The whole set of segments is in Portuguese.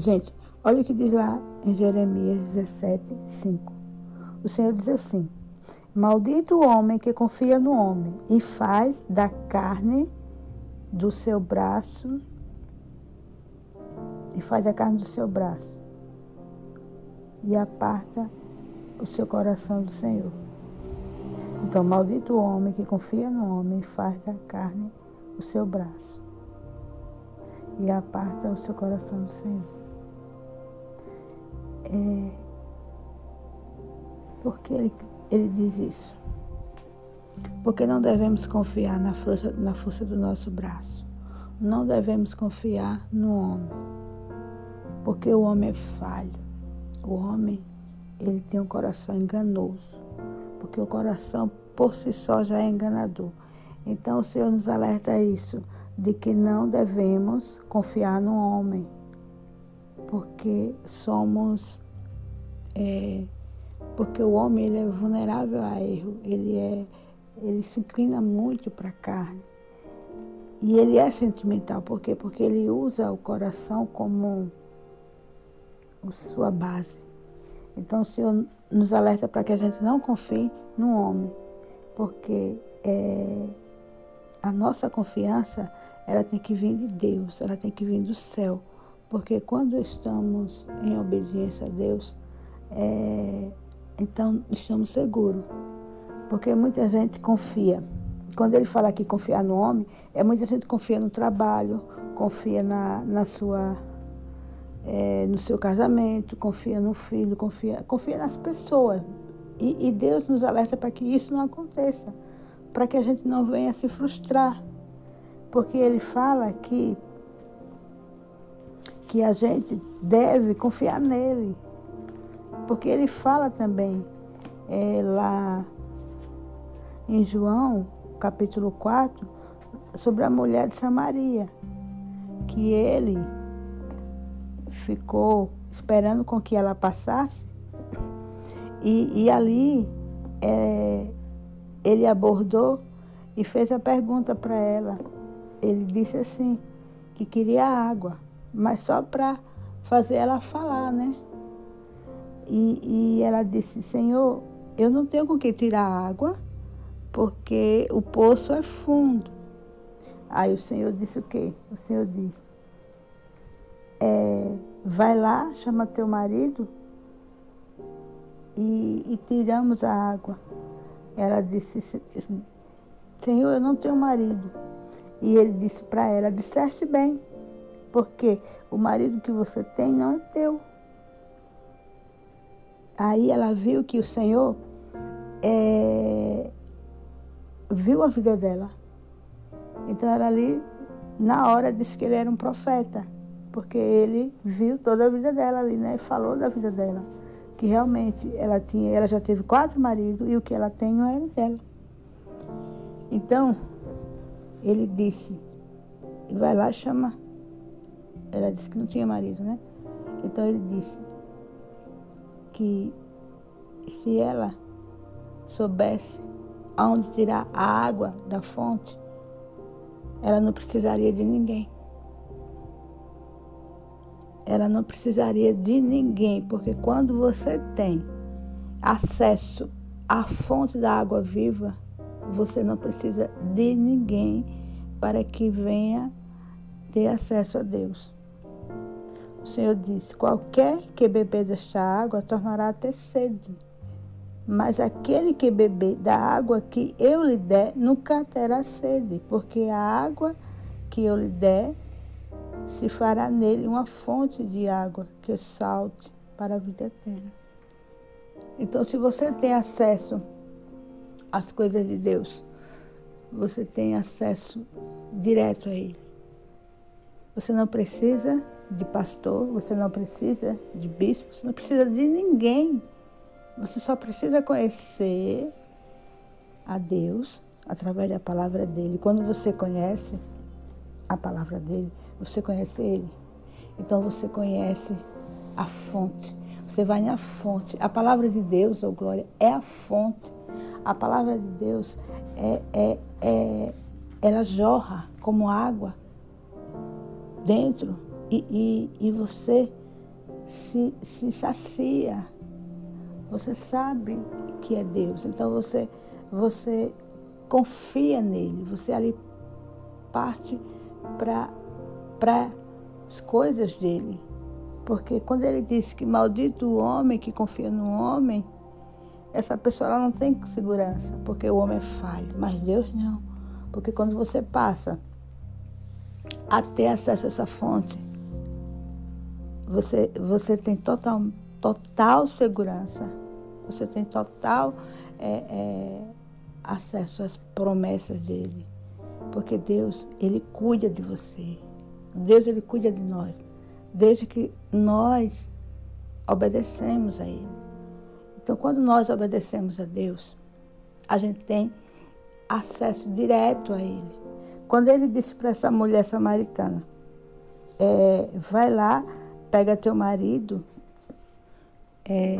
Gente, olha o que diz lá em Jeremias 17, 5. O Senhor diz assim: Maldito o homem que confia no homem e faz da carne do seu braço e faz da carne do seu braço e aparta o seu coração do Senhor. Então, maldito o homem que confia no homem e faz da carne o seu braço e aparta o seu coração do Senhor. Porque ele, ele diz isso? Porque não devemos confiar na força, na força do nosso braço. Não devemos confiar no homem. Porque o homem é falho. O homem, ele tem um coração enganoso. Porque o coração por si só já é enganador. Então o Senhor nos alerta a isso, de que não devemos confiar no homem. Porque somos é, porque o homem ele é vulnerável a erro, ele, é, ele se inclina muito para a carne. E ele é sentimental, por quê? Porque ele usa o coração como sua base. Então o Senhor nos alerta para que a gente não confie no homem, porque é, a nossa confiança ela tem que vir de Deus, ela tem que vir do céu. Porque quando estamos em obediência a Deus, é, então estamos seguros. Porque muita gente confia. Quando ele fala aqui confiar no homem, é muita gente confia no trabalho, confia na, na sua, é, no seu casamento, confia no filho, confia, confia nas pessoas. E, e Deus nos alerta para que isso não aconteça, para que a gente não venha se frustrar. Porque ele fala que, que a gente deve confiar nele. Porque ele fala também é, lá em João, capítulo 4, sobre a mulher de Samaria, que ele ficou esperando com que ela passasse, e, e ali é, ele abordou e fez a pergunta para ela. Ele disse assim, que queria água, mas só para fazer ela falar, né? E, e ela disse: Senhor, eu não tenho com que tirar água, porque o poço é fundo. Aí o Senhor disse o quê? O Senhor disse: é, Vai lá, chama teu marido e, e tiramos a água. Ela disse: Senhor, eu não tenho marido. E ele disse para ela: Disseste bem, porque o marido que você tem não é teu. Aí ela viu que o Senhor é, viu a vida dela. Então ela ali, na hora, disse que ele era um profeta, porque ele viu toda a vida dela ali, né? Falou da vida dela. Que realmente ela tinha, ela já teve quatro maridos e o que ela tem não era dela. Então, ele disse, vai lá chama. Ela disse que não tinha marido, né? Então ele disse, que se ela soubesse aonde tirar a água da fonte, ela não precisaria de ninguém. Ela não precisaria de ninguém, porque quando você tem acesso à fonte da água viva, você não precisa de ninguém para que venha ter acesso a Deus. O Senhor disse: Qualquer que beber desta água tornará a ter sede. Mas aquele que beber da água que eu lhe der nunca terá sede, porque a água que eu lhe der se fará nele uma fonte de água que salte para a vida eterna. Então, se você tem acesso às coisas de Deus, você tem acesso direto a Ele. Você não precisa de pastor, você não precisa de bispo, você não precisa de ninguém. Você só precisa conhecer a Deus através da palavra dele. Quando você conhece a palavra dele, você conhece ele. Então você conhece a fonte. Você vai na fonte. A palavra de Deus, oh glória, é a fonte. A palavra de Deus é, é, é ela jorra como água dentro e, e, e você se, se sacia. Você sabe que é Deus. Então você, você confia nele. Você ali parte para as coisas dele. Porque quando ele disse que maldito o homem que confia no homem, essa pessoa não tem segurança, porque o homem é falho, mas Deus não. Porque quando você passa a ter acesso a essa fonte, você, você tem total, total segurança, você tem total é, é, acesso às promessas dele. Porque Deus, Ele cuida de você. Deus, Ele cuida de nós. Desde que nós obedecemos a Ele. Então, quando nós obedecemos a Deus, a gente tem acesso direto a Ele. Quando Ele disse para essa mulher samaritana, é, vai lá pega teu marido é,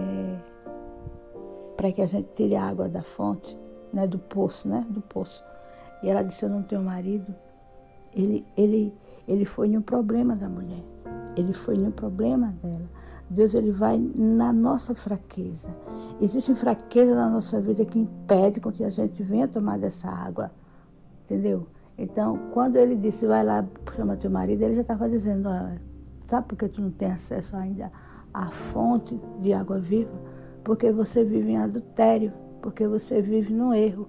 para que a gente tire a água da fonte, né, do poço, né, do poço. E ela disse, eu não tenho marido. Ele, ele, ele foi no problema da mulher. Ele foi no problema dela. Deus ele vai na nossa fraqueza. Existe fraqueza na nossa vida que impede com que a gente venha tomar dessa água. Entendeu? Então, quando ele disse, vai lá, chama teu marido, ele já estava dizendo, ah, Sabe por que tu não tem acesso ainda à fonte de água viva? Porque você vive em adultério, porque você vive no erro.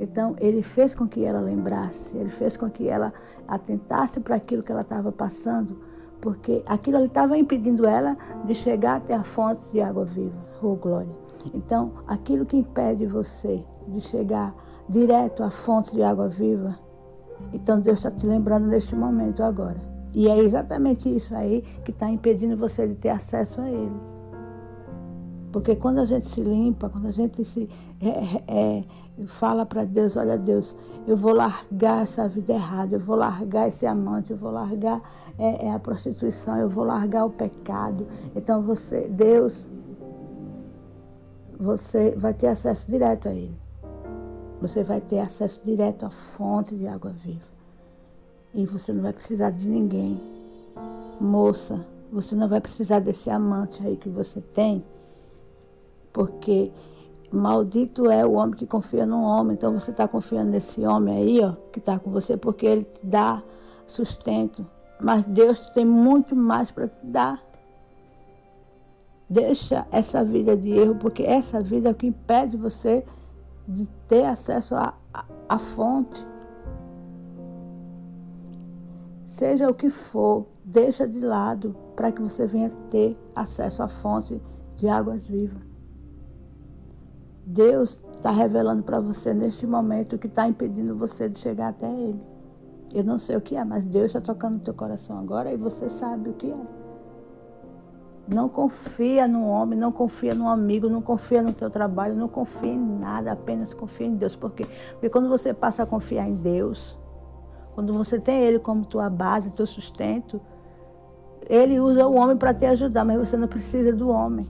Então, ele fez com que ela lembrasse, ele fez com que ela atentasse para aquilo que ela estava passando, porque aquilo ali estava impedindo ela de chegar até a fonte de água viva. Oh, glória. Então, aquilo que impede você de chegar direto à fonte de água viva, então Deus está te lembrando neste momento agora. E é exatamente isso aí que está impedindo você de ter acesso a Ele. Porque quando a gente se limpa, quando a gente se é, é, é fala para Deus, olha Deus, eu vou largar essa vida errada, eu vou largar esse amante, eu vou largar é, é a prostituição, eu vou largar o pecado. Então você, Deus, você vai ter acesso direto a Ele. Você vai ter acesso direto à fonte de água viva. E você não vai precisar de ninguém. Moça, você não vai precisar desse amante aí que você tem, porque maldito é o homem que confia no homem. Então você está confiando nesse homem aí, ó, que está com você, porque ele te dá sustento. Mas Deus tem muito mais para te dar. Deixa essa vida de erro, porque essa vida é o que impede você de ter acesso à fonte. Seja o que for, deixa de lado para que você venha ter acesso à fonte de águas vivas. Deus está revelando para você neste momento o que está impedindo você de chegar até Ele. Eu não sei o que é, mas Deus está tocando no teu coração agora e você sabe o que é. Não confia no homem, não confia no amigo, não confia no teu trabalho, não confia em nada, apenas confia em Deus. Por quê? Porque quando você passa a confiar em Deus, quando você tem ele como tua base, teu sustento, ele usa o homem para te ajudar, mas você não precisa do homem.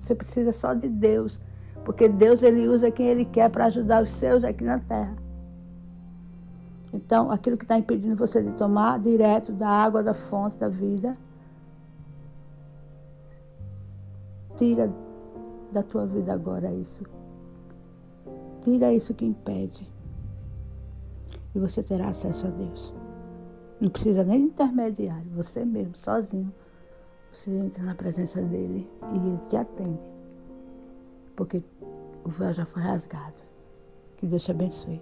Você precisa só de Deus, porque Deus ele usa quem ele quer para ajudar os seus aqui na terra. Então, aquilo que está impedindo você de tomar direto da água da fonte da vida, tira da tua vida agora isso. Tira isso que impede e você terá acesso a Deus. Não precisa nem de intermediário, você mesmo, sozinho. Você entra na presença dele e ele te atende. Porque o véu já foi rasgado. Que Deus te abençoe.